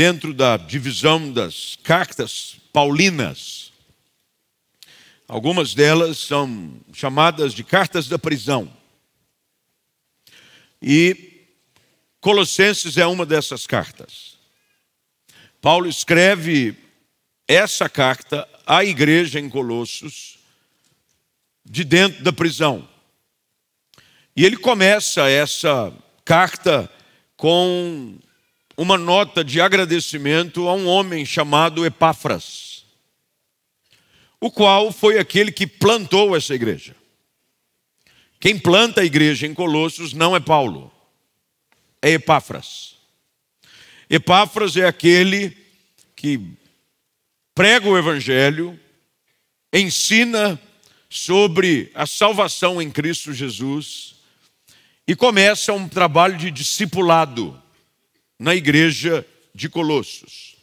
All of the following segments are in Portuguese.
dentro da divisão das cartas paulinas. Algumas delas são chamadas de cartas da prisão. E Colossenses é uma dessas cartas. Paulo escreve essa carta à igreja em Colossos, de dentro da prisão. E ele começa essa carta com uma nota de agradecimento a um homem chamado Epáfras, o qual foi aquele que plantou essa igreja. Quem planta a igreja em Colossos não é Paulo, é Epáfras. Epáfras é aquele que prega o evangelho, ensina sobre a salvação em Cristo Jesus e começa um trabalho de discipulado na igreja de Colossos.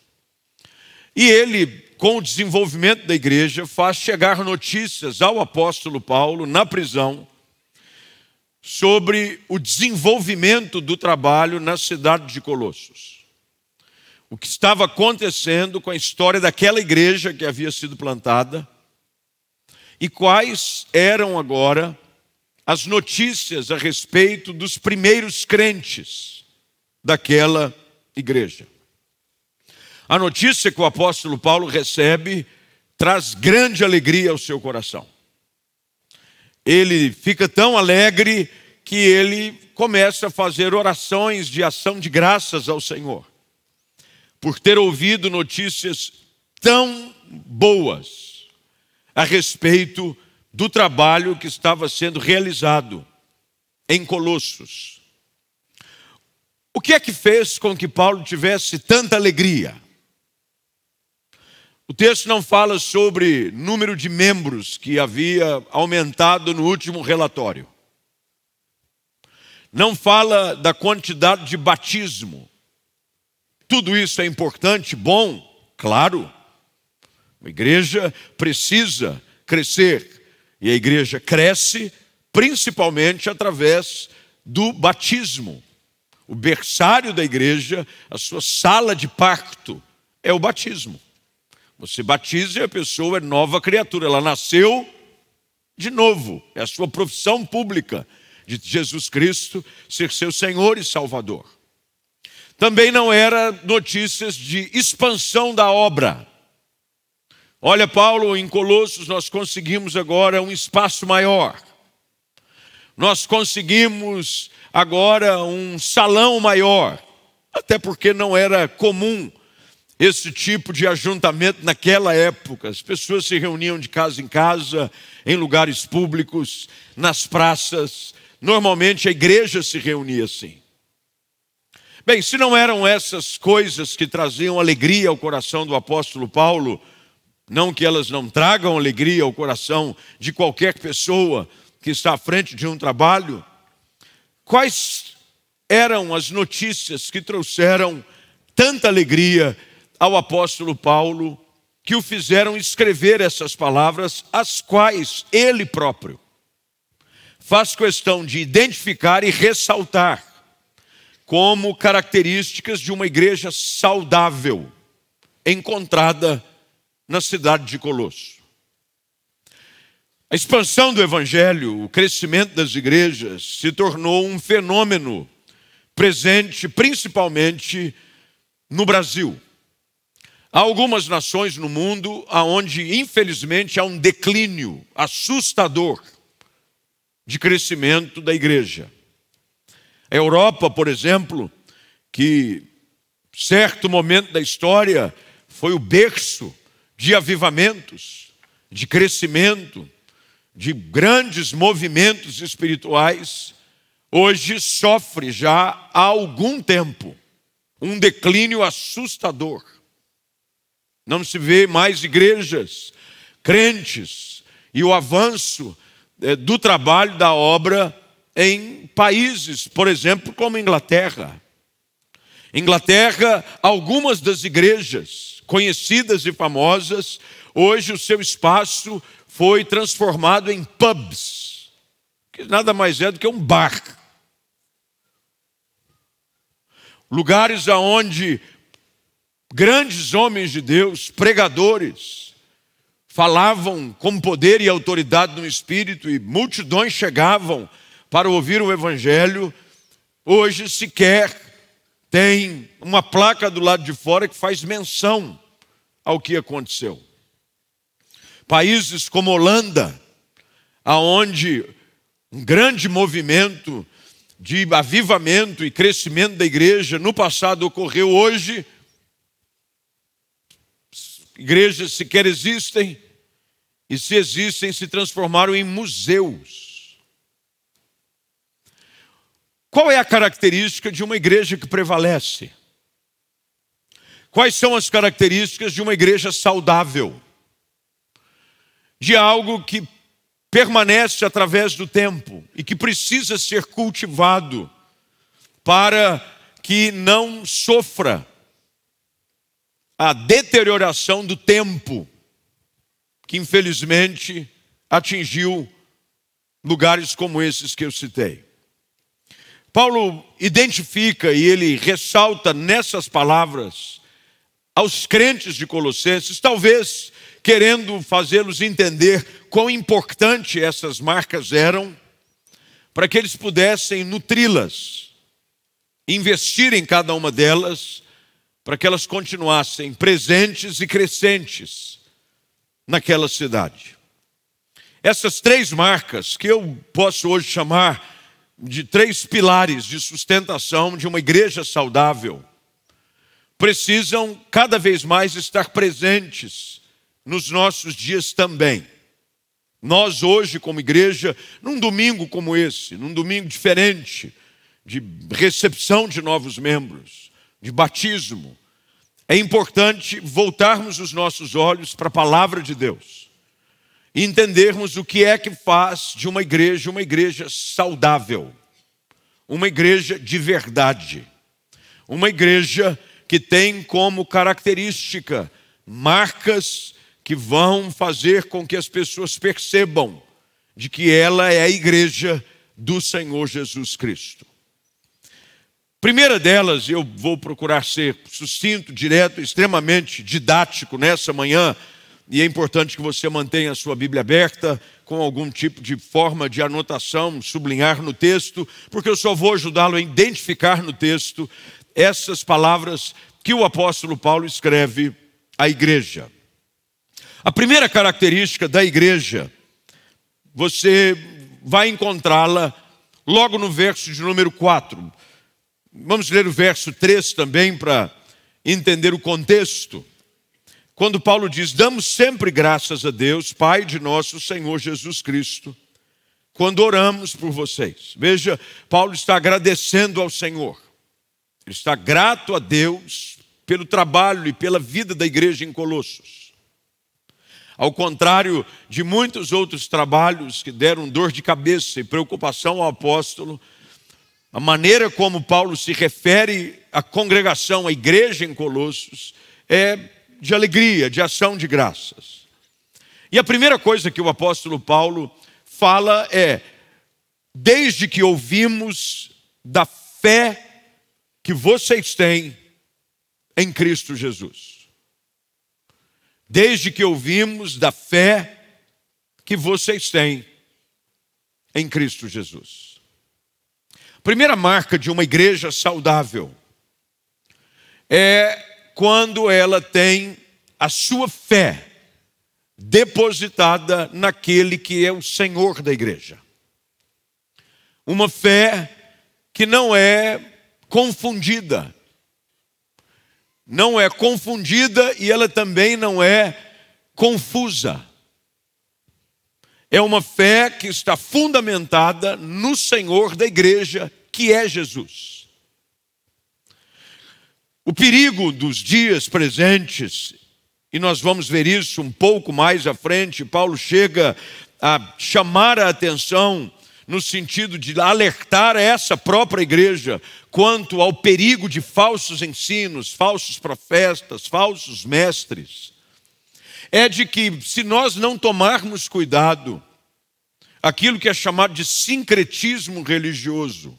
E ele, com o desenvolvimento da igreja, faz chegar notícias ao apóstolo Paulo na prisão sobre o desenvolvimento do trabalho na cidade de Colossos. O que estava acontecendo com a história daquela igreja que havia sido plantada e quais eram agora as notícias a respeito dos primeiros crentes daquela igreja. A notícia que o apóstolo Paulo recebe traz grande alegria ao seu coração. Ele fica tão alegre que ele começa a fazer orações de ação de graças ao Senhor, por ter ouvido notícias tão boas a respeito do trabalho que estava sendo realizado em Colossos. O que é que fez com que Paulo tivesse tanta alegria? O texto não fala sobre número de membros que havia aumentado no último relatório. Não fala da quantidade de batismo. Tudo isso é importante, bom, claro. A igreja precisa crescer. E a igreja cresce principalmente através do batismo. O berçário da igreja, a sua sala de pacto, é o batismo. Você batiza e a pessoa é nova criatura, ela nasceu de novo, é a sua profissão pública de Jesus Cristo ser seu Senhor e Salvador. Também não era notícias de expansão da obra. Olha, Paulo, em Colossos nós conseguimos agora um espaço maior. Nós conseguimos agora um salão maior, até porque não era comum esse tipo de ajuntamento naquela época. As pessoas se reuniam de casa em casa, em lugares públicos, nas praças. Normalmente a igreja se reunia assim. Bem, se não eram essas coisas que traziam alegria ao coração do apóstolo Paulo, não que elas não tragam alegria ao coração de qualquer pessoa que está à frente de um trabalho, Quais eram as notícias que trouxeram tanta alegria ao apóstolo Paulo, que o fizeram escrever essas palavras, as quais ele próprio faz questão de identificar e ressaltar como características de uma igreja saudável encontrada na cidade de Colosso. A expansão do evangelho, o crescimento das igrejas se tornou um fenômeno presente principalmente no Brasil. Há algumas nações no mundo onde, infelizmente, há um declínio assustador de crescimento da igreja. A Europa, por exemplo, que certo momento da história foi o berço de avivamentos, de crescimento, de grandes movimentos espirituais, hoje sofre já há algum tempo um declínio assustador. Não se vê mais igrejas, crentes e o avanço eh, do trabalho da obra em países, por exemplo, como Inglaterra. Inglaterra, algumas das igrejas conhecidas e famosas, hoje o seu espaço foi transformado em pubs, que nada mais é do que um bar. Lugares aonde grandes homens de Deus, pregadores, falavam com poder e autoridade no Espírito e multidões chegavam para ouvir o Evangelho, hoje sequer tem uma placa do lado de fora que faz menção ao que aconteceu. Países como Holanda, aonde um grande movimento de avivamento e crescimento da igreja no passado ocorreu hoje, igrejas sequer existem, e se existem, se transformaram em museus. Qual é a característica de uma igreja que prevalece? Quais são as características de uma igreja saudável? De algo que permanece através do tempo e que precisa ser cultivado para que não sofra a deterioração do tempo que infelizmente atingiu lugares como esses que eu citei. Paulo identifica e ele ressalta nessas palavras aos crentes de Colossenses, talvez querendo fazê-los entender quão importante essas marcas eram, para que eles pudessem nutri-las, investir em cada uma delas, para que elas continuassem presentes e crescentes naquela cidade. Essas três marcas, que eu posso hoje chamar de três pilares de sustentação de uma igreja saudável, precisam cada vez mais estar presentes nos nossos dias também. Nós hoje, como igreja, num domingo como esse, num domingo diferente, de recepção de novos membros, de batismo, é importante voltarmos os nossos olhos para a palavra de Deus e entendermos o que é que faz de uma igreja uma igreja saudável, uma igreja de verdade, uma igreja que tem como característica marcas que vão fazer com que as pessoas percebam de que ela é a igreja do Senhor Jesus Cristo. Primeira delas, eu vou procurar ser sucinto, direto, extremamente didático nessa manhã, e é importante que você mantenha a sua Bíblia aberta, com algum tipo de forma de anotação, sublinhar no texto, porque eu só vou ajudá-lo a identificar no texto essas palavras que o apóstolo Paulo escreve à igreja. A primeira característica da igreja, você vai encontrá-la logo no verso de número 4. Vamos ler o verso 3 também para entender o contexto. Quando Paulo diz: Damos sempre graças a Deus, Pai de nosso Senhor Jesus Cristo, quando oramos por vocês. Veja, Paulo está agradecendo ao Senhor, ele está grato a Deus pelo trabalho e pela vida da igreja em Colossos. Ao contrário de muitos outros trabalhos que deram dor de cabeça e preocupação ao apóstolo, a maneira como Paulo se refere à congregação, à igreja em Colossos, é de alegria, de ação de graças. E a primeira coisa que o apóstolo Paulo fala é: desde que ouvimos da fé que vocês têm em Cristo Jesus desde que ouvimos da fé que vocês têm em Cristo Jesus. Primeira marca de uma igreja saudável é quando ela tem a sua fé depositada naquele que é o Senhor da igreja. Uma fé que não é confundida não é confundida e ela também não é confusa. É uma fé que está fundamentada no Senhor da igreja, que é Jesus. O perigo dos dias presentes, e nós vamos ver isso um pouco mais à frente, Paulo chega a chamar a atenção no sentido de alertar essa própria igreja quanto ao perigo de falsos ensinos, falsos profetas, falsos mestres, é de que se nós não tomarmos cuidado, aquilo que é chamado de sincretismo religioso,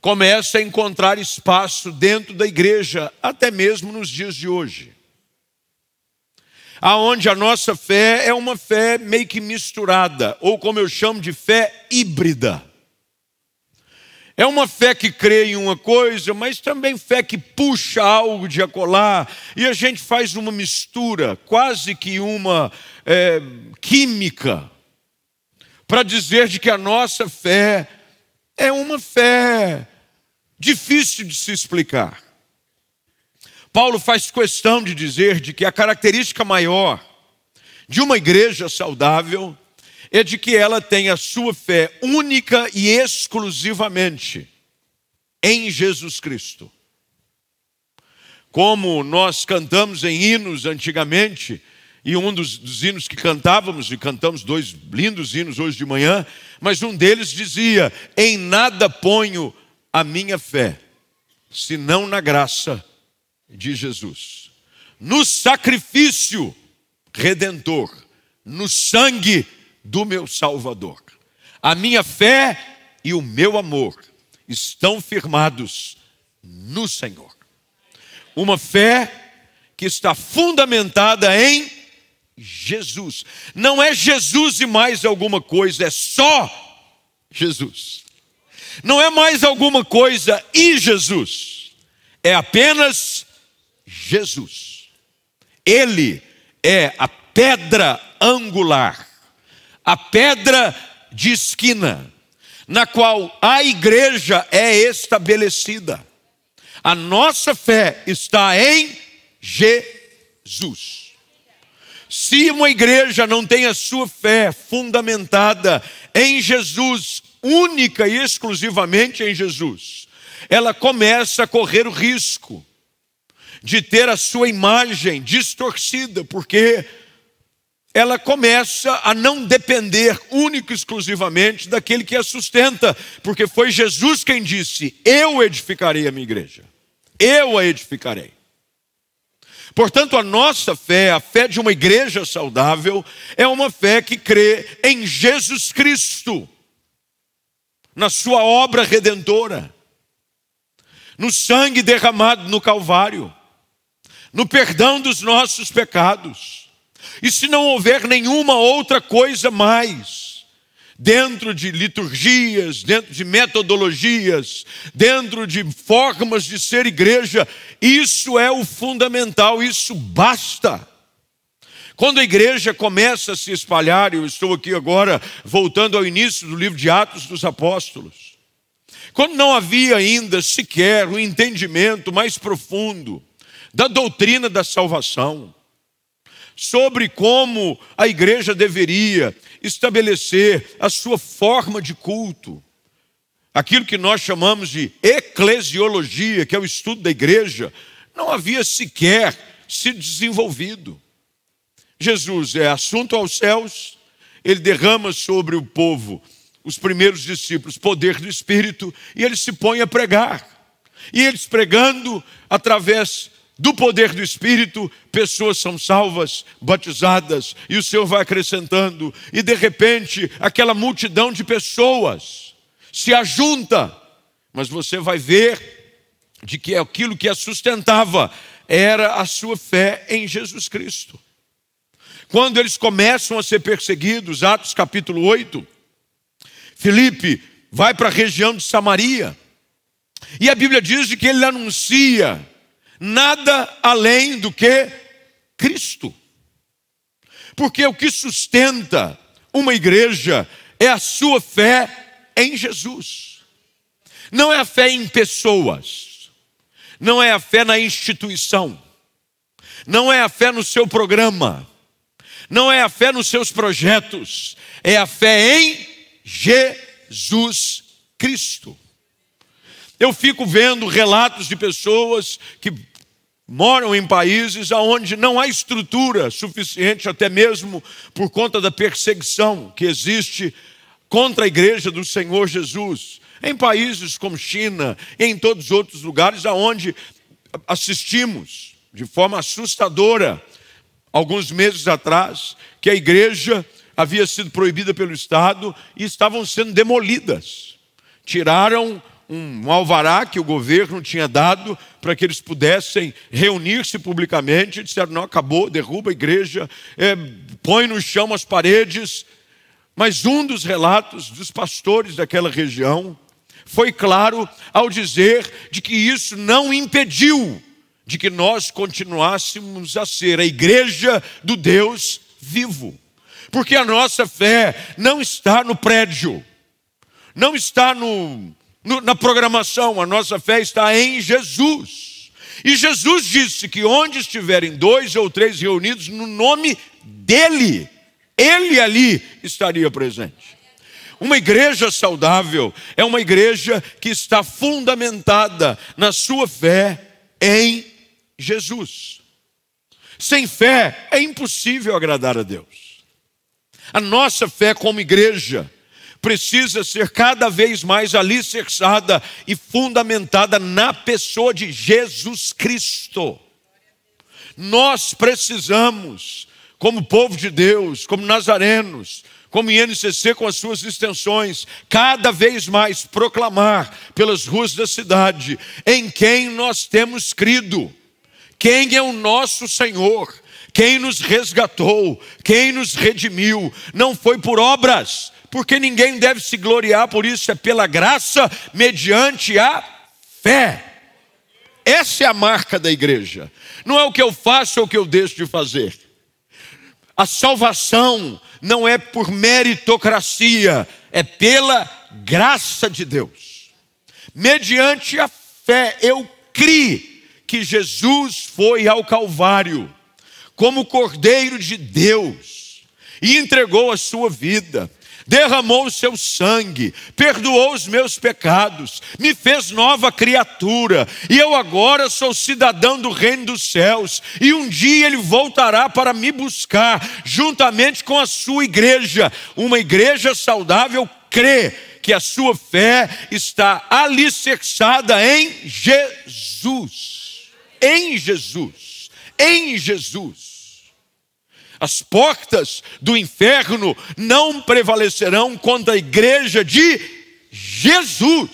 começa a encontrar espaço dentro da igreja, até mesmo nos dias de hoje. Aonde a nossa fé é uma fé meio que misturada, ou como eu chamo de fé híbrida. É uma fé que crê em uma coisa, mas também fé que puxa algo de acolá, e a gente faz uma mistura, quase que uma é, química, para dizer de que a nossa fé é uma fé difícil de se explicar. Paulo faz questão de dizer de que a característica maior de uma igreja saudável é de que ela tem a sua fé única e exclusivamente em Jesus Cristo. Como nós cantamos em hinos antigamente, e um dos, dos, hinos que cantávamos, e cantamos dois lindos hinos hoje de manhã, mas um deles dizia: Em nada ponho a minha fé, senão na graça de Jesus, no sacrifício redentor, no sangue do meu Salvador. A minha fé e o meu amor estão firmados no Senhor. Uma fé que está fundamentada em Jesus. Não é Jesus e mais alguma coisa, é só Jesus. Não é mais alguma coisa e Jesus. É apenas Jesus. Ele é a pedra angular, a pedra de esquina, na qual a igreja é estabelecida. A nossa fé está em Jesus. Se uma igreja não tem a sua fé fundamentada em Jesus, única e exclusivamente em Jesus, ela começa a correr o risco de ter a sua imagem distorcida, porque ela começa a não depender único e exclusivamente daquele que a sustenta, porque foi Jesus quem disse: Eu edificarei a minha igreja, eu a edificarei. Portanto, a nossa fé, a fé de uma igreja saudável, é uma fé que crê em Jesus Cristo, na Sua obra redentora, no sangue derramado no Calvário, no perdão dos nossos pecados. E se não houver nenhuma outra coisa mais, dentro de liturgias, dentro de metodologias, dentro de formas de ser igreja, isso é o fundamental, isso basta. Quando a igreja começa a se espalhar, eu estou aqui agora voltando ao início do livro de Atos dos Apóstolos. Quando não havia ainda sequer o um entendimento mais profundo da doutrina da salvação, sobre como a igreja deveria estabelecer a sua forma de culto. Aquilo que nós chamamos de eclesiologia, que é o estudo da igreja, não havia sequer se desenvolvido. Jesus é assunto aos céus, ele derrama sobre o povo, os primeiros discípulos, poder do Espírito, e ele se põe a pregar. E eles pregando através do poder do Espírito, pessoas são salvas, batizadas, e o Senhor vai acrescentando, e de repente aquela multidão de pessoas se ajunta, mas você vai ver de que aquilo que a sustentava era a sua fé em Jesus Cristo. Quando eles começam a ser perseguidos, Atos capítulo 8, Filipe vai para a região de Samaria, e a Bíblia diz que ele anuncia nada além do que Cristo. Porque o que sustenta uma igreja é a sua fé em Jesus. Não é a fé em pessoas, não é a fé na instituição, não é a fé no seu programa, não é a fé nos seus projetos, é a fé em Jesus Cristo. Eu fico vendo relatos de pessoas que moram em países onde não há estrutura suficiente, até mesmo por conta da perseguição que existe contra a igreja do Senhor Jesus. Em países como China, em todos os outros lugares aonde assistimos de forma assustadora, alguns meses atrás, que a igreja havia sido proibida pelo Estado e estavam sendo demolidas. Tiraram um alvará que o governo tinha dado para que eles pudessem reunir-se publicamente. Disseram: não, acabou, derruba a igreja, é, põe no chão as paredes. Mas um dos relatos dos pastores daquela região foi claro ao dizer de que isso não impediu de que nós continuássemos a ser a igreja do Deus vivo. Porque a nossa fé não está no prédio, não está no, no, na programação, a nossa fé está em Jesus. E Jesus disse que onde estiverem dois ou três reunidos no nome dEle, Ele ali estaria presente. Uma igreja saudável é uma igreja que está fundamentada na sua fé em Jesus. Sem fé é impossível agradar a Deus. A nossa fé como igreja precisa ser cada vez mais alicerçada e fundamentada na pessoa de Jesus Cristo. Nós precisamos, como povo de Deus, como nazarenos, como INCC com as suas extensões, cada vez mais proclamar pelas ruas da cidade em quem nós temos crido, quem é o nosso Senhor, quem nos resgatou, quem nos redimiu, não foi por obras, porque ninguém deve se gloriar por isso, é pela graça mediante a fé. Essa é a marca da igreja. Não é o que eu faço ou o que eu deixo de fazer. A salvação não é por meritocracia, é pela graça de Deus. Mediante a fé, eu criei que Jesus foi ao Calvário como Cordeiro de Deus e entregou a sua vida derramou o seu sangue, perdoou os meus pecados, me fez nova criatura, e eu agora sou cidadão do reino dos céus, e um dia ele voltará para me buscar, juntamente com a sua igreja, uma igreja saudável crê que a sua fé está alicerçada em Jesus. Em Jesus. Em Jesus. As portas do inferno não prevalecerão contra a igreja de Jesus.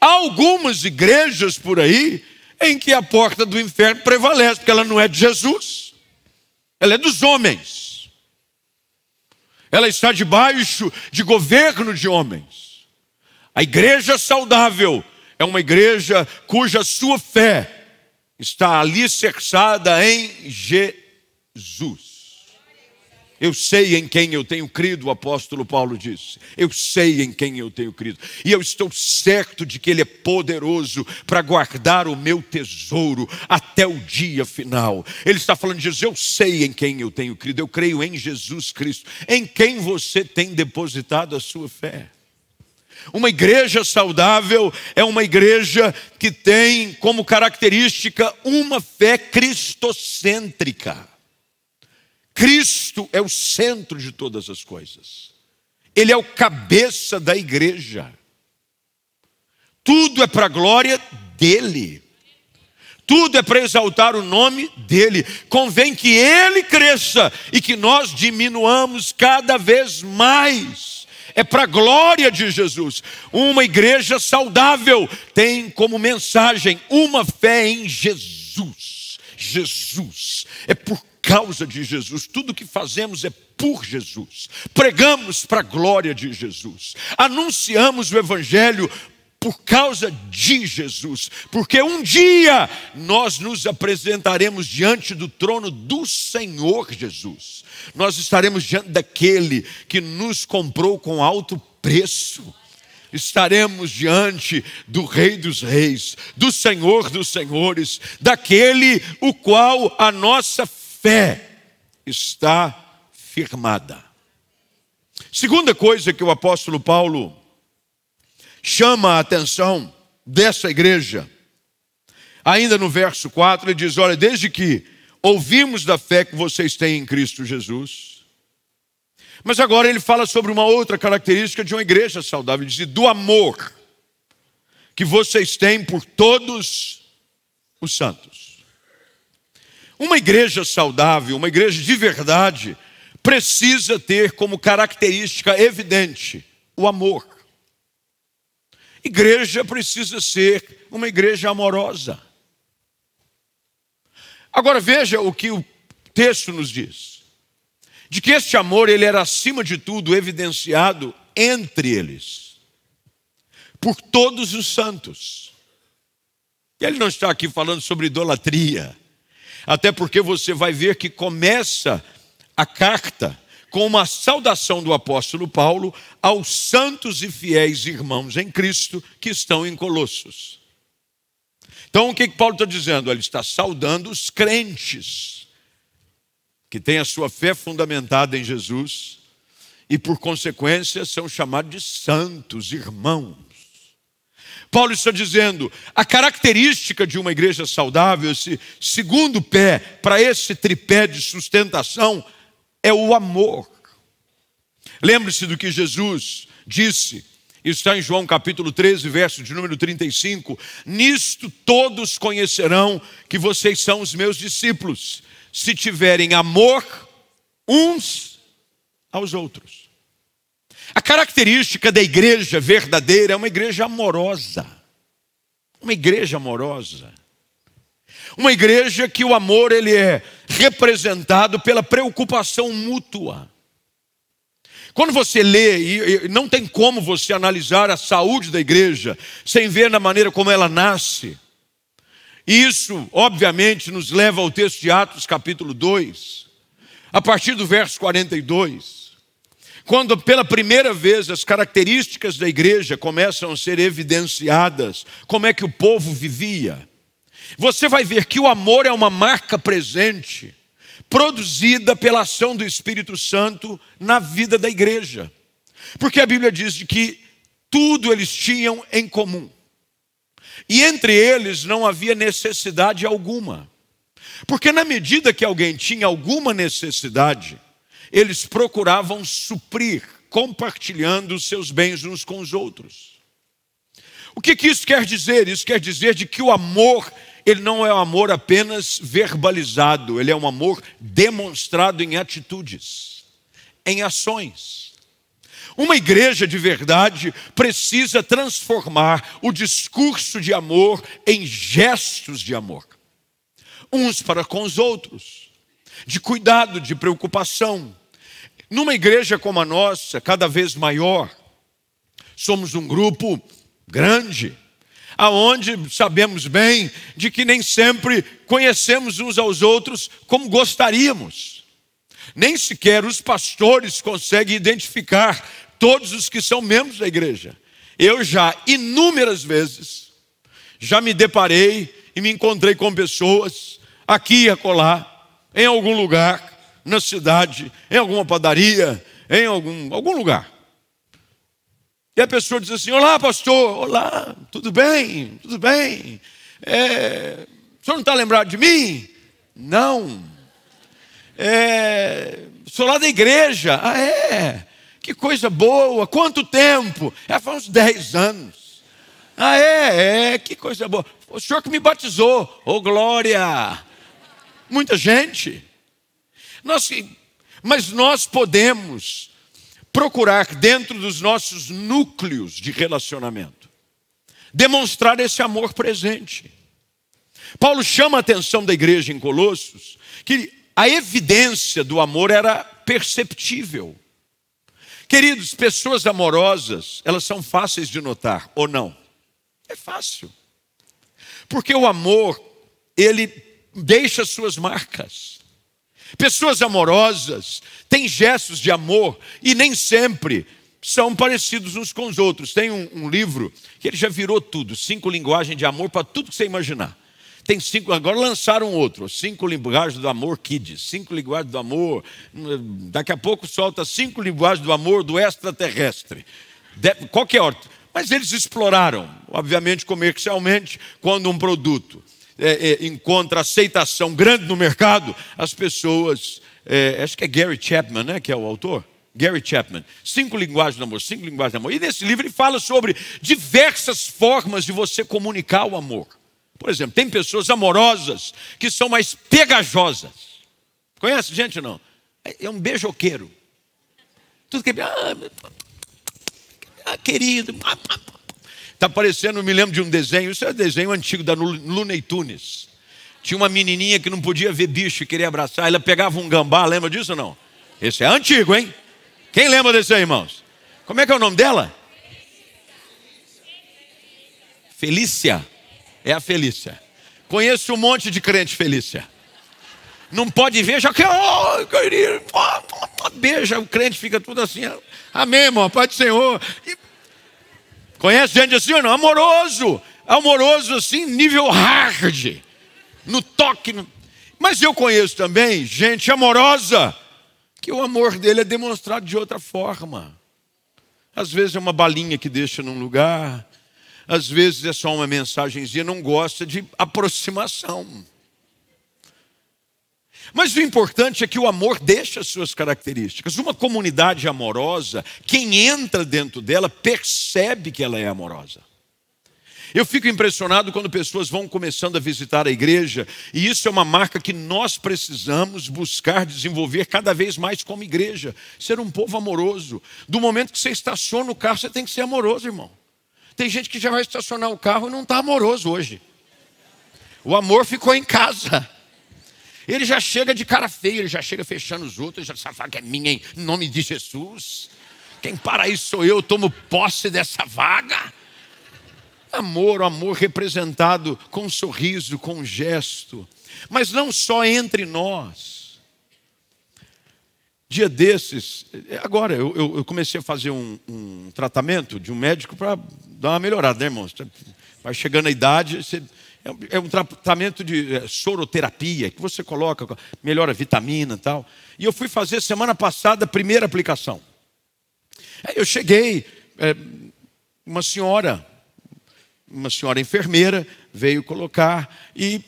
Há algumas igrejas por aí em que a porta do inferno prevalece, porque ela não é de Jesus, ela é dos homens. Ela está debaixo de governo de homens. A igreja saudável é uma igreja cuja sua fé está alicerçada em Jesus. Jesus. Eu sei em quem eu tenho crido, o apóstolo Paulo disse. Eu sei em quem eu tenho crido. E eu estou certo de que Ele é poderoso para guardar o meu tesouro até o dia final. Ele está falando de Jesus, eu sei em quem eu tenho crido. Eu creio em Jesus Cristo. Em quem você tem depositado a sua fé. Uma igreja saudável é uma igreja que tem como característica uma fé cristocêntrica. Cristo é o centro de todas as coisas. Ele é o cabeça da igreja. Tudo é para a glória dele. Tudo é para exaltar o nome dele. Convém que ele cresça e que nós diminuamos cada vez mais. É para a glória de Jesus. Uma igreja saudável tem como mensagem uma fé em Jesus. Jesus. É por causa de Jesus, tudo que fazemos é por Jesus, pregamos para a glória de Jesus, anunciamos o Evangelho por causa de Jesus, porque um dia nós nos apresentaremos diante do trono do Senhor Jesus, nós estaremos diante daquele que nos comprou com alto preço estaremos diante do Rei dos Reis, do Senhor dos Senhores, daquele o qual a nossa fé está firmada. Segunda coisa que o apóstolo Paulo chama a atenção dessa igreja, ainda no verso 4, ele diz: Olha, desde que ouvimos da fé que vocês têm em Cristo Jesus, mas agora ele fala sobre uma outra característica de uma igreja saudável, ele diz: do amor que vocês têm por todos os santos. Uma igreja saudável, uma igreja de verdade, precisa ter como característica evidente o amor. Igreja precisa ser uma igreja amorosa. Agora veja o que o texto nos diz. De que este amor ele era acima de tudo evidenciado entre eles, por todos os santos. Ele não está aqui falando sobre idolatria, até porque você vai ver que começa a carta com uma saudação do apóstolo Paulo aos santos e fiéis irmãos em Cristo que estão em Colossos. Então, o que Paulo está dizendo? Ele está saudando os crentes que têm a sua fé fundamentada em Jesus e, por consequência, são chamados de santos, irmãos. Paulo está dizendo, a característica de uma igreja saudável, esse segundo pé para esse tripé de sustentação, é o amor. Lembre-se do que Jesus disse, está em João capítulo 13, verso de número 35. Nisto todos conhecerão que vocês são os meus discípulos, se tiverem amor uns aos outros. A característica da igreja verdadeira é uma igreja amorosa. Uma igreja amorosa. Uma igreja que o amor ele é representado pela preocupação mútua. Quando você lê, e não tem como você analisar a saúde da igreja sem ver na maneira como ela nasce. E isso, obviamente, nos leva ao texto de Atos, capítulo 2, a partir do verso 42. Quando pela primeira vez as características da igreja começam a ser evidenciadas, como é que o povo vivia, você vai ver que o amor é uma marca presente, produzida pela ação do Espírito Santo na vida da igreja. Porque a Bíblia diz que tudo eles tinham em comum. E entre eles não havia necessidade alguma. Porque na medida que alguém tinha alguma necessidade, eles procuravam suprir, compartilhando os seus bens uns com os outros. O que, que isso quer dizer? Isso quer dizer de que o amor ele não é um amor apenas verbalizado, ele é um amor demonstrado em atitudes, em ações. Uma igreja de verdade precisa transformar o discurso de amor em gestos de amor, uns para com os outros, de cuidado, de preocupação. Numa igreja como a nossa, cada vez maior, somos um grupo grande, aonde sabemos bem de que nem sempre conhecemos uns aos outros como gostaríamos. Nem sequer os pastores conseguem identificar todos os que são membros da igreja. Eu já inúmeras vezes já me deparei e me encontrei com pessoas aqui e acolá, em algum lugar, na cidade, em alguma padaria, em algum, algum lugar. E a pessoa diz assim: Olá, pastor, olá, tudo bem, tudo bem. É, o senhor não está lembrado de mim? Não. É, sou lá da igreja. Ah, é? Que coisa boa, quanto tempo? É, faz uns 10 anos. Ah, é? É, que coisa boa. O senhor que me batizou. Ô, oh, glória! Muita gente. Nós, mas nós podemos procurar dentro dos nossos núcleos de relacionamento demonstrar esse amor presente. Paulo chama a atenção da igreja em Colossos que a evidência do amor era perceptível. Queridos, pessoas amorosas, elas são fáceis de notar ou não? É fácil. Porque o amor, ele deixa suas marcas. Pessoas amorosas têm gestos de amor e nem sempre são parecidos uns com os outros. Tem um, um livro que ele já virou tudo: cinco linguagens de amor para tudo que você imaginar. Tem cinco, agora lançaram outro, cinco linguagens do amor kids, cinco linguagens do amor. Daqui a pouco solta cinco linguagens do amor do extraterrestre. De, qualquer outro. Mas eles exploraram, obviamente comercialmente, quando um produto é, é, encontra aceitação grande no mercado, as pessoas. É, acho que é Gary Chapman, né, que é o autor. Gary Chapman, cinco linguagens do amor, cinco linguagens do amor. E nesse livro ele fala sobre diversas formas de você comunicar o amor. Por exemplo, tem pessoas amorosas que são mais pegajosas. Conhece gente não? É, é um beijoqueiro. Tudo que ah, ah querido, Está parecendo, me lembro de um desenho, isso é um desenho antigo da Looney Tunes. Tinha uma menininha que não podia ver bicho e queria abraçar, ela pegava um gambá, lembra disso ou não? Esse é antigo, hein? Quem lembra desse aí, irmãos? Como é que é o nome dela? Felícia. É a Felícia. Conheço um monte de crente Felícia. Não pode ver, já que, oh, querido, beija, o crente fica tudo assim. Amém, irmão, Pai do Senhor. E, conhece gente assim ou não? Amoroso. Amoroso assim, nível hard. No toque. No... Mas eu conheço também gente amorosa, que o amor dele é demonstrado de outra forma. Às vezes é uma balinha que deixa num lugar, às vezes é só uma mensagenzinha, não gosta de aproximação. Mas o importante é que o amor deixa as suas características. Uma comunidade amorosa, quem entra dentro dela percebe que ela é amorosa. Eu fico impressionado quando pessoas vão começando a visitar a igreja, e isso é uma marca que nós precisamos buscar desenvolver cada vez mais como igreja. Ser um povo amoroso. Do momento que você estaciona o carro, você tem que ser amoroso, irmão. Tem gente que já vai estacionar o carro e não está amoroso hoje. O amor ficou em casa. Ele já chega de cara feia, ele já chega fechando os outros, já sabe que é minha em nome de Jesus. Quem para isso sou eu, tomo posse dessa vaga. Amor, o amor representado com um sorriso, com um gesto. Mas não só entre nós. Dia desses, agora eu, eu comecei a fazer um, um tratamento de um médico para dar uma melhorada, né, irmãos? Vai chegando a idade, você é, é um tratamento de é, soroterapia, que você coloca, melhora a vitamina e tal. E eu fui fazer semana passada a primeira aplicação. Aí eu cheguei, é, uma senhora, uma senhora enfermeira, veio colocar e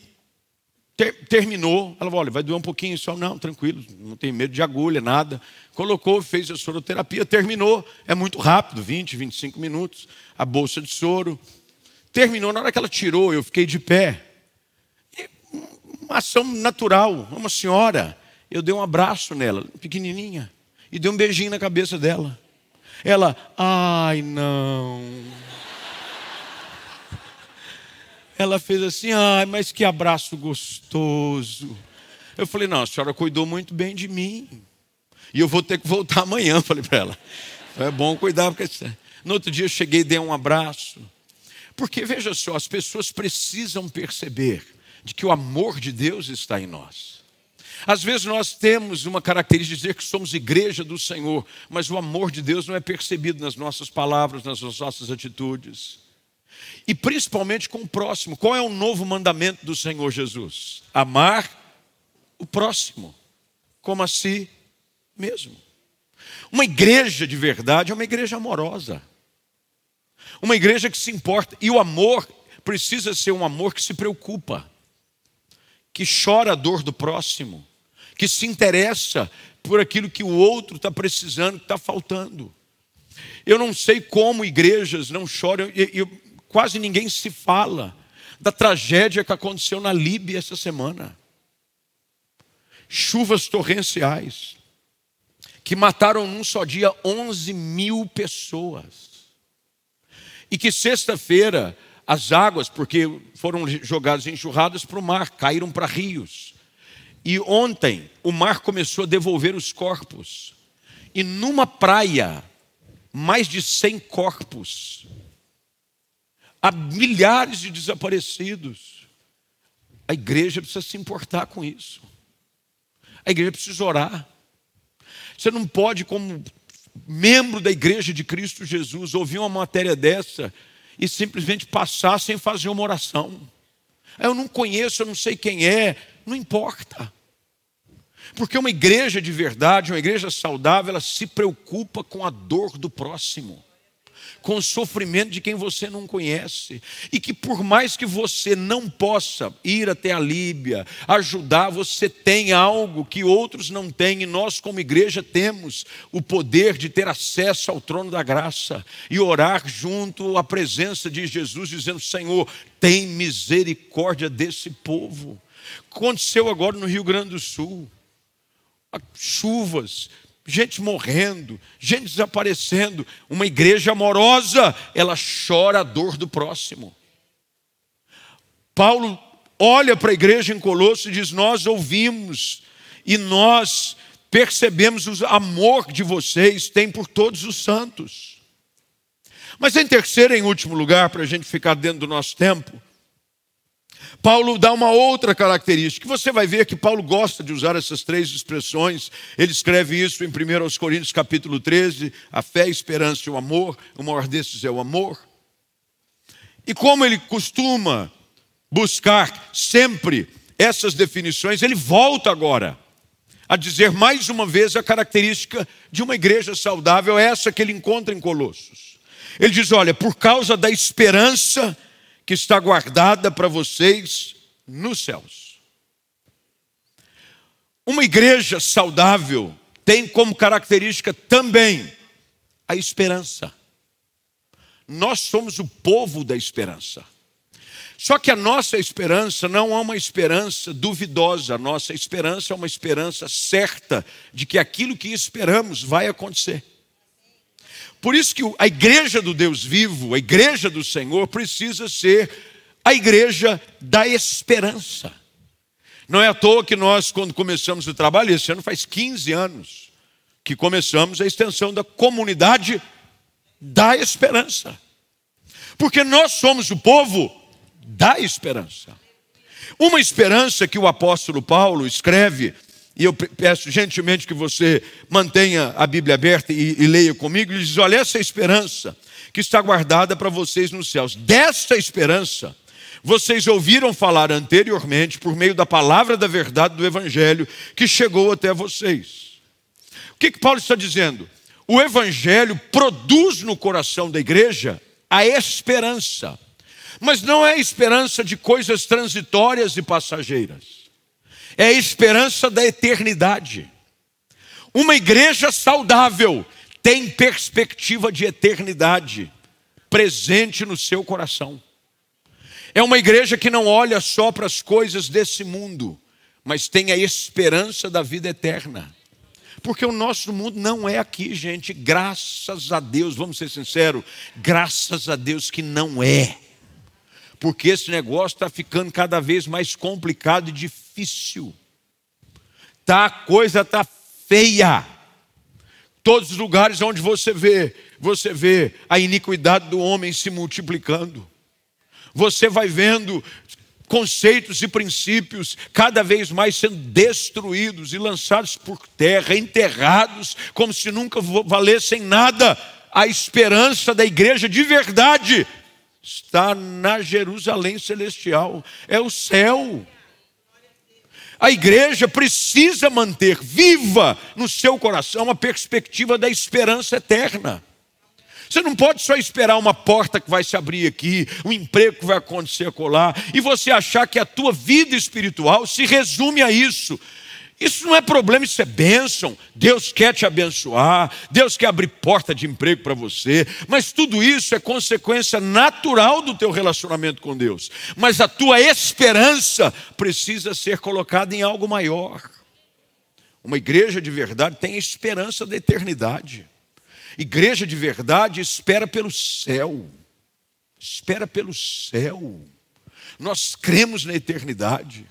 ter, terminou. Ela falou: olha, vai doer um pouquinho só. Não, tranquilo, não tem medo de agulha, nada. Colocou, fez a soroterapia, terminou. É muito rápido 20, 25 minutos. A bolsa de soro, Terminou, na hora que ela tirou, eu fiquei de pé. Uma ação natural, uma senhora. Eu dei um abraço nela, pequenininha, e dei um beijinho na cabeça dela. Ela, ai não. Ela fez assim, ai, mas que abraço gostoso. Eu falei, não, a senhora cuidou muito bem de mim. E eu vou ter que voltar amanhã, falei para ela. É bom cuidar, porque no outro dia eu cheguei, dei um abraço. Porque veja só, as pessoas precisam perceber de que o amor de Deus está em nós. Às vezes nós temos uma característica de dizer que somos igreja do Senhor, mas o amor de Deus não é percebido nas nossas palavras, nas nossas atitudes. E principalmente com o próximo. Qual é o novo mandamento do Senhor Jesus? Amar o próximo como a si mesmo. Uma igreja de verdade é uma igreja amorosa. Uma igreja que se importa. E o amor precisa ser um amor que se preocupa, que chora a dor do próximo, que se interessa por aquilo que o outro está precisando, que está faltando. Eu não sei como igrejas não choram, e, e quase ninguém se fala da tragédia que aconteceu na Líbia essa semana. Chuvas torrenciais que mataram num só dia 11 mil pessoas. E que sexta-feira as águas, porque foram jogadas enxurradas para o mar, caíram para rios. E ontem o mar começou a devolver os corpos. E numa praia, mais de 100 corpos. Há milhares de desaparecidos. A igreja precisa se importar com isso. A igreja precisa orar. Você não pode, como membro da igreja de Cristo Jesus, ouvir uma matéria dessa e simplesmente passar sem fazer uma oração. Eu não conheço, eu não sei quem é, não importa. Porque uma igreja de verdade, uma igreja saudável, ela se preocupa com a dor do próximo com o sofrimento de quem você não conhece. E que por mais que você não possa ir até a Líbia, ajudar, você tem algo que outros não têm, e nós, como igreja, temos o poder de ter acesso ao trono da graça e orar junto à presença de Jesus, dizendo: Senhor, tem misericórdia desse povo. Aconteceu agora no Rio Grande do Sul. Chuvas, gente morrendo, gente desaparecendo. Uma igreja amorosa, ela chora a dor do próximo. Paulo olha para a igreja em Colosso e diz: Nós ouvimos e nós percebemos o amor de vocês tem por todos os santos. Mas em terceiro e em último lugar, para a gente ficar dentro do nosso tempo, Paulo dá uma outra característica, você vai ver que Paulo gosta de usar essas três expressões. Ele escreve isso em 1 Coríntios capítulo 13, a fé, a esperança e o amor. O maior desses é o amor. E como ele costuma buscar sempre essas definições, ele volta agora a dizer mais uma vez a característica de uma igreja saudável, essa que ele encontra em Colossos. Ele diz: Olha, por causa da esperança que está guardada para vocês nos céus. Uma igreja saudável tem como característica também a esperança. Nós somos o povo da esperança. Só que a nossa esperança não é uma esperança duvidosa, a nossa esperança é uma esperança certa de que aquilo que esperamos vai acontecer. Por isso que a igreja do Deus vivo, a igreja do Senhor, precisa ser a igreja da esperança. Não é à toa que nós, quando começamos o trabalho, esse ano faz 15 anos, que começamos a extensão da comunidade da esperança. Porque nós somos o povo da esperança. Uma esperança que o apóstolo Paulo escreve e eu peço gentilmente que você mantenha a Bíblia aberta e, e leia comigo. Ele diz: Olha, essa esperança que está guardada para vocês nos céus. Desta esperança, vocês ouviram falar anteriormente por meio da palavra da verdade do Evangelho que chegou até vocês. O que, que Paulo está dizendo? O Evangelho produz no coração da igreja a esperança, mas não é a esperança de coisas transitórias e passageiras é a esperança da eternidade. Uma igreja saudável tem perspectiva de eternidade presente no seu coração. É uma igreja que não olha só para as coisas desse mundo, mas tem a esperança da vida eterna. Porque o nosso mundo não é aqui, gente. Graças a Deus, vamos ser sinceros, graças a Deus que não é porque esse negócio está ficando cada vez mais complicado e difícil. Tá, a coisa está feia. Todos os lugares onde você vê, você vê a iniquidade do homem se multiplicando. Você vai vendo conceitos e princípios cada vez mais sendo destruídos e lançados por terra, enterrados, como se nunca valessem nada. A esperança da igreja de verdade está na Jerusalém celestial, é o céu. A igreja precisa manter viva no seu coração a perspectiva da esperança eterna. Você não pode só esperar uma porta que vai se abrir aqui, um emprego que vai acontecer acolá, e você achar que a tua vida espiritual se resume a isso. Isso não é problema, isso é bênção. Deus quer te abençoar, Deus quer abrir porta de emprego para você, mas tudo isso é consequência natural do teu relacionamento com Deus. Mas a tua esperança precisa ser colocada em algo maior. Uma igreja de verdade tem a esperança da eternidade. Igreja de verdade espera pelo céu. Espera pelo céu. Nós cremos na eternidade.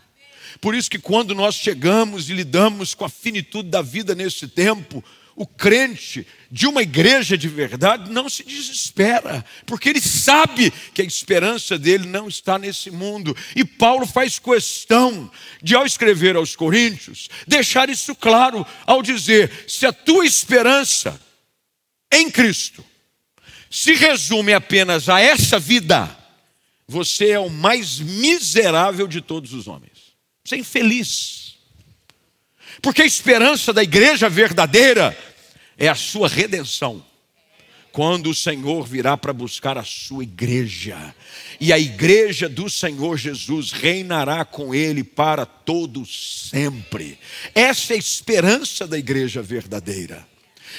Por isso que quando nós chegamos e lidamos com a finitude da vida nesse tempo, o crente de uma igreja de verdade não se desespera, porque ele sabe que a esperança dele não está nesse mundo. E Paulo faz questão de, ao escrever aos Coríntios, deixar isso claro ao dizer: se a tua esperança em Cristo se resume apenas a essa vida, você é o mais miserável de todos os homens. Você é infeliz. Porque a esperança da igreja verdadeira é a sua redenção. Quando o Senhor virá para buscar a sua igreja, e a igreja do Senhor Jesus reinará com ele para todo sempre. Essa é a esperança da igreja verdadeira.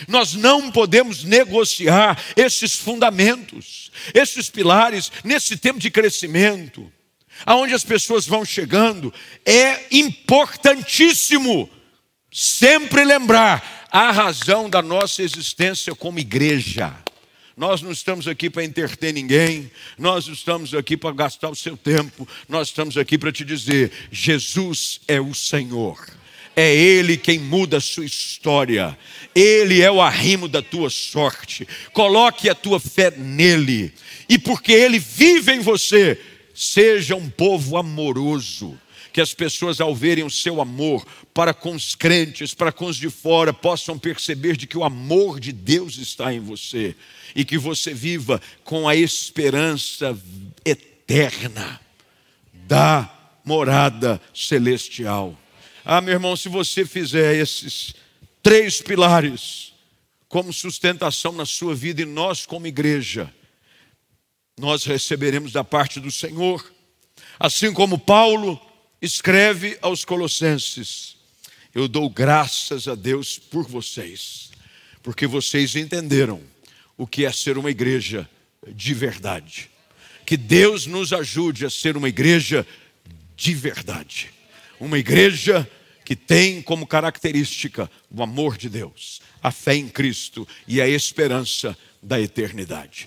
Nós não podemos negociar esses fundamentos, esses pilares nesse tempo de crescimento aonde as pessoas vão chegando, é importantíssimo sempre lembrar a razão da nossa existência como igreja. Nós não estamos aqui para entreter ninguém, nós estamos aqui para gastar o seu tempo, nós estamos aqui para te dizer: Jesus é o Senhor. É Ele quem muda a sua história, Ele é o arrimo da tua sorte. Coloque a tua fé nele, e porque Ele vive em você, seja um povo amoroso, que as pessoas, ao verem o seu amor para com os crentes, para com os de fora, possam perceber de que o amor de Deus está em você e que você viva com a esperança eterna da morada celestial. Ah, meu irmão, se você fizer esses três pilares como sustentação na sua vida e nós, como igreja, nós receberemos da parte do Senhor, assim como Paulo escreve aos Colossenses: Eu dou graças a Deus por vocês, porque vocês entenderam o que é ser uma igreja de verdade. Que Deus nos ajude a ser uma igreja de verdade. Uma igreja que tem como característica o amor de Deus, a fé em Cristo e a esperança da eternidade.